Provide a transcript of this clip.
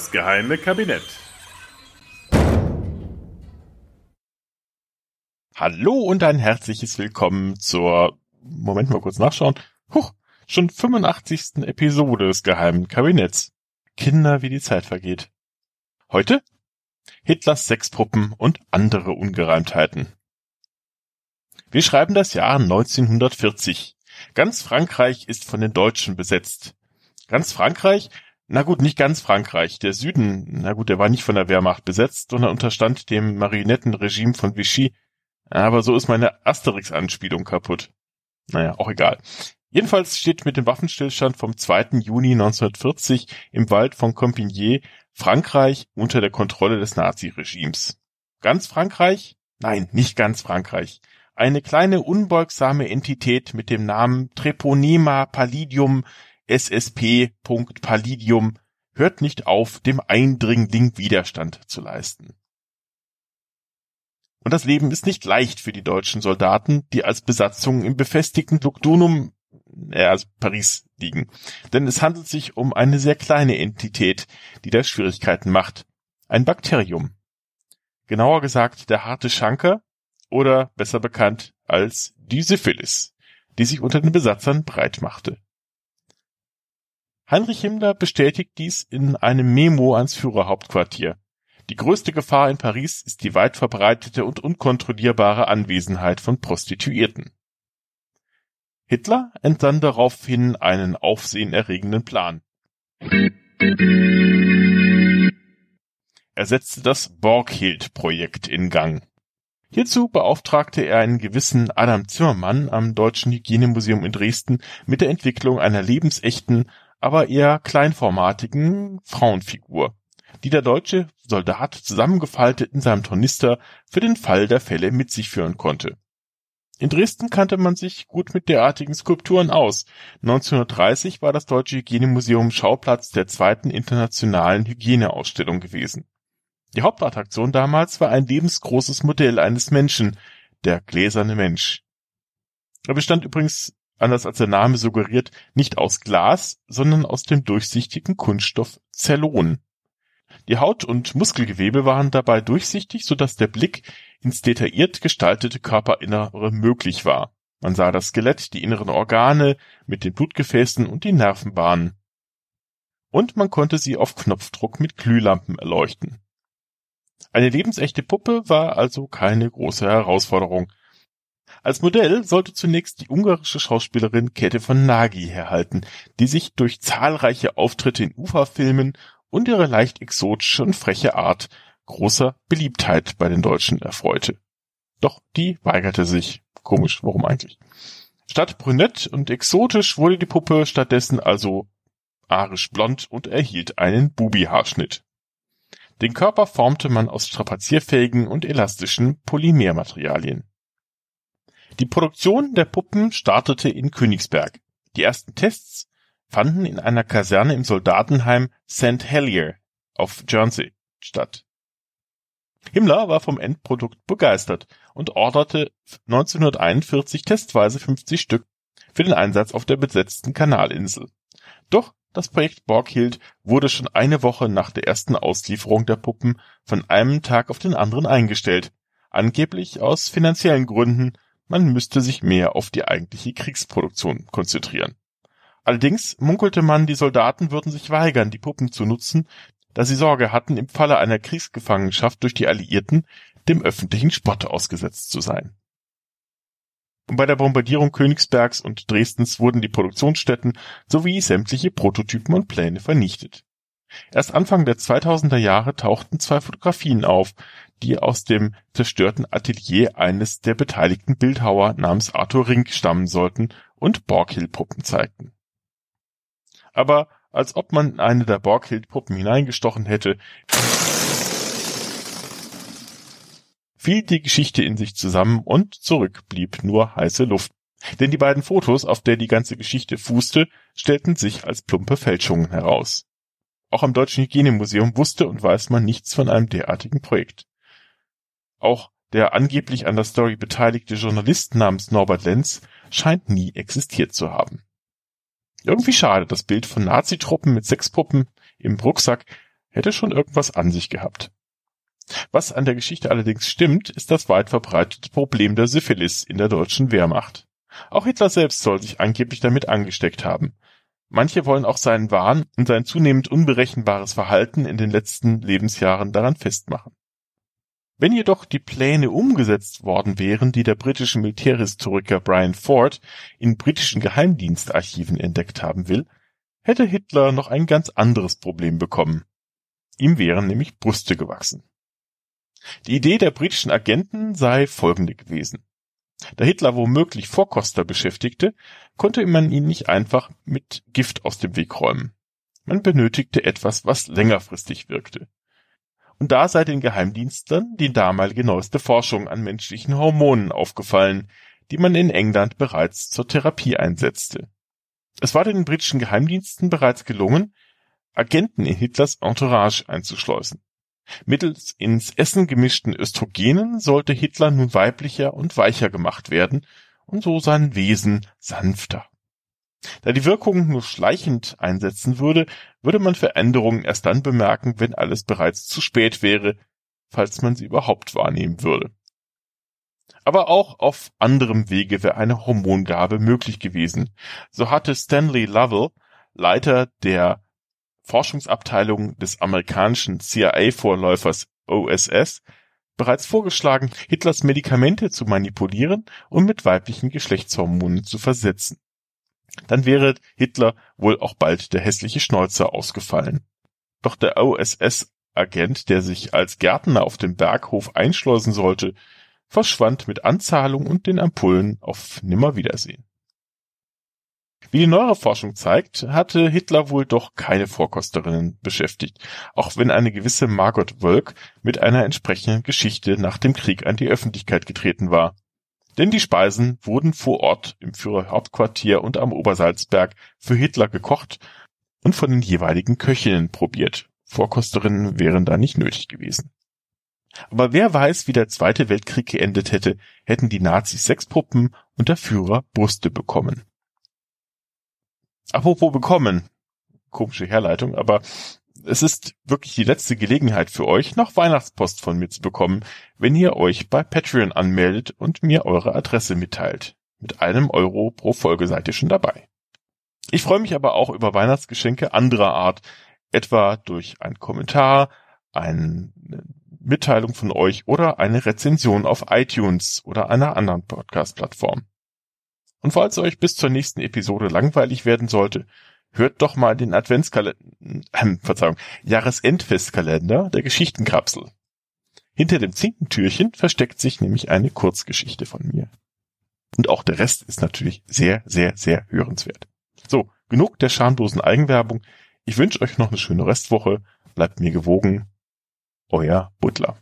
Das geheime Kabinett. Hallo und ein herzliches Willkommen zur, Moment mal kurz nachschauen, Huch, schon 85. Episode des geheimen Kabinetts. Kinder, wie die Zeit vergeht. Heute Hitlers Sexpuppen und andere Ungereimtheiten. Wir schreiben das Jahr 1940. Ganz Frankreich ist von den Deutschen besetzt. Ganz Frankreich? Na gut, nicht ganz Frankreich. Der Süden, na gut, der war nicht von der Wehrmacht besetzt, sondern unterstand dem Marionettenregime von Vichy. Aber so ist meine Asterix-Anspielung kaputt. Naja, auch egal. Jedenfalls steht mit dem Waffenstillstand vom 2. Juni 1940 im Wald von Compiègne Frankreich unter der Kontrolle des Naziregimes. Ganz Frankreich? Nein, nicht ganz Frankreich. Eine kleine unbeugsame Entität mit dem Namen Treponema Palladium SSP. Palladium hört nicht auf, dem Eindringling Widerstand zu leisten. Und das Leben ist nicht leicht für die deutschen Soldaten, die als Besatzung im befestigten Lugdunum, äh, also Paris, liegen. Denn es handelt sich um eine sehr kleine Entität, die da Schwierigkeiten macht. Ein Bakterium. Genauer gesagt der harte Schanker oder besser bekannt als die Syphilis, die sich unter den Besatzern breit machte. Heinrich Himmler bestätigt dies in einem Memo ans Führerhauptquartier. Die größte Gefahr in Paris ist die weit verbreitete und unkontrollierbare Anwesenheit von Prostituierten. Hitler entsann daraufhin einen aufsehenerregenden Plan. Er setzte das Borghild-Projekt in Gang. Hierzu beauftragte er einen gewissen Adam Zimmermann am Deutschen Hygienemuseum in Dresden mit der Entwicklung einer lebensechten, aber eher kleinformatigen Frauenfigur, die der deutsche Soldat zusammengefaltet in seinem Tornister für den Fall der Fälle mit sich führen konnte. In Dresden kannte man sich gut mit derartigen Skulpturen aus. 1930 war das Deutsche Hygienemuseum Schauplatz der zweiten internationalen Hygieneausstellung gewesen. Die Hauptattraktion damals war ein lebensgroßes Modell eines Menschen, der gläserne Mensch. Er bestand übrigens anders als der Name suggeriert, nicht aus Glas, sondern aus dem durchsichtigen Kunststoff Zellon. Die Haut und Muskelgewebe waren dabei durchsichtig, so dass der Blick ins detailliert gestaltete Körperinnere möglich war. Man sah das Skelett, die inneren Organe mit den Blutgefäßen und die Nervenbahnen. Und man konnte sie auf Knopfdruck mit Glühlampen erleuchten. Eine lebensechte Puppe war also keine große Herausforderung. Als Modell sollte zunächst die ungarische Schauspielerin Käthe von Nagy herhalten, die sich durch zahlreiche Auftritte in Uferfilmen und ihre leicht exotische und freche Art großer Beliebtheit bei den Deutschen erfreute. Doch die weigerte sich. Komisch, warum eigentlich? Statt brünett und exotisch wurde die Puppe stattdessen also arisch blond und erhielt einen Bubi-Haarschnitt. Den Körper formte man aus strapazierfähigen und elastischen Polymermaterialien. Die Produktion der Puppen startete in Königsberg. Die ersten Tests fanden in einer Kaserne im Soldatenheim St. Helier auf Jersey statt. Himmler war vom Endprodukt begeistert und orderte 1941 testweise 50 Stück für den Einsatz auf der besetzten Kanalinsel. Doch das Projekt Borghild wurde schon eine Woche nach der ersten Auslieferung der Puppen von einem Tag auf den anderen eingestellt, angeblich aus finanziellen Gründen, man müsste sich mehr auf die eigentliche Kriegsproduktion konzentrieren. Allerdings munkelte man, die Soldaten würden sich weigern, die Puppen zu nutzen, da sie Sorge hatten, im Falle einer Kriegsgefangenschaft durch die Alliierten dem öffentlichen Spott ausgesetzt zu sein. Und bei der Bombardierung Königsbergs und Dresdens wurden die Produktionsstätten sowie sämtliche Prototypen und Pläne vernichtet. Erst Anfang der 2000er Jahre tauchten zwei Fotografien auf, die aus dem zerstörten Atelier eines der beteiligten Bildhauer namens Arthur Rink stammen sollten und Borghild-Puppen zeigten. Aber als ob man in eine der Borghild-Puppen hineingestochen hätte, fiel die Geschichte in sich zusammen und zurück blieb nur heiße Luft. Denn die beiden Fotos, auf der die ganze Geschichte fußte, stellten sich als plumpe Fälschungen heraus. Auch am Deutschen Hygienemuseum wusste und weiß man nichts von einem derartigen Projekt. Auch der angeblich an der Story beteiligte Journalist namens Norbert Lenz scheint nie existiert zu haben. Irgendwie schade, das Bild von Nazitruppen mit Sexpuppen im Rucksack hätte schon irgendwas an sich gehabt. Was an der Geschichte allerdings stimmt, ist das weit verbreitete Problem der Syphilis in der deutschen Wehrmacht. Auch Hitler selbst soll sich angeblich damit angesteckt haben. Manche wollen auch seinen Wahn und sein zunehmend unberechenbares Verhalten in den letzten Lebensjahren daran festmachen. Wenn jedoch die Pläne umgesetzt worden wären, die der britische Militärhistoriker Brian Ford in britischen Geheimdienstarchiven entdeckt haben will, hätte Hitler noch ein ganz anderes Problem bekommen. Ihm wären nämlich Brüste gewachsen. Die Idee der britischen Agenten sei folgende gewesen. Da Hitler womöglich Vorkoster beschäftigte, konnte man ihn nicht einfach mit Gift aus dem Weg räumen. Man benötigte etwas, was längerfristig wirkte. Und da sei den Geheimdienstlern die damalige neueste Forschung an menschlichen Hormonen aufgefallen, die man in England bereits zur Therapie einsetzte. Es war den britischen Geheimdiensten bereits gelungen, Agenten in Hitlers Entourage einzuschleusen. Mittels ins Essen gemischten Östrogenen sollte Hitler nun weiblicher und weicher gemacht werden und so sein Wesen sanfter. Da die Wirkung nur schleichend einsetzen würde, würde man Veränderungen erst dann bemerken, wenn alles bereits zu spät wäre, falls man sie überhaupt wahrnehmen würde. Aber auch auf anderem Wege wäre eine Hormongabe möglich gewesen. So hatte Stanley Lovell, Leiter der Forschungsabteilung des amerikanischen CIA-Vorläufers OSS bereits vorgeschlagen, Hitlers Medikamente zu manipulieren und mit weiblichen Geschlechtshormonen zu versetzen. Dann wäre Hitler wohl auch bald der hässliche Schnäuzer ausgefallen. Doch der OSS-Agent, der sich als Gärtner auf dem Berghof einschleusen sollte, verschwand mit Anzahlung und den Ampullen auf Nimmerwiedersehen. Wie die neuere Forschung zeigt, hatte Hitler wohl doch keine Vorkosterinnen beschäftigt, auch wenn eine gewisse Margot Wölk mit einer entsprechenden Geschichte nach dem Krieg an die Öffentlichkeit getreten war. Denn die Speisen wurden vor Ort im Führerhauptquartier und am Obersalzberg für Hitler gekocht und von den jeweiligen Köchinnen probiert. Vorkosterinnen wären da nicht nötig gewesen. Aber wer weiß, wie der Zweite Weltkrieg geendet hätte, hätten die Nazis Sexpuppen und der Führer Brüste bekommen. Apropos bekommen. Komische Herleitung, aber es ist wirklich die letzte Gelegenheit für euch, noch Weihnachtspost von mir zu bekommen, wenn ihr euch bei Patreon anmeldet und mir eure Adresse mitteilt. Mit einem Euro pro Folge seid ihr schon dabei. Ich freue mich aber auch über Weihnachtsgeschenke anderer Art, etwa durch einen Kommentar, eine Mitteilung von euch oder eine Rezension auf iTunes oder einer anderen Podcast-Plattform. Und falls euch bis zur nächsten Episode langweilig werden sollte, hört doch mal den Adventskalender, äh, Verzeihung, Jahresendfestkalender der Geschichtenkapsel. Hinter dem Zinkentürchen versteckt sich nämlich eine Kurzgeschichte von mir. Und auch der Rest ist natürlich sehr, sehr, sehr hörenswert. So, genug der schamlosen Eigenwerbung. Ich wünsche euch noch eine schöne Restwoche. Bleibt mir gewogen. Euer Butler.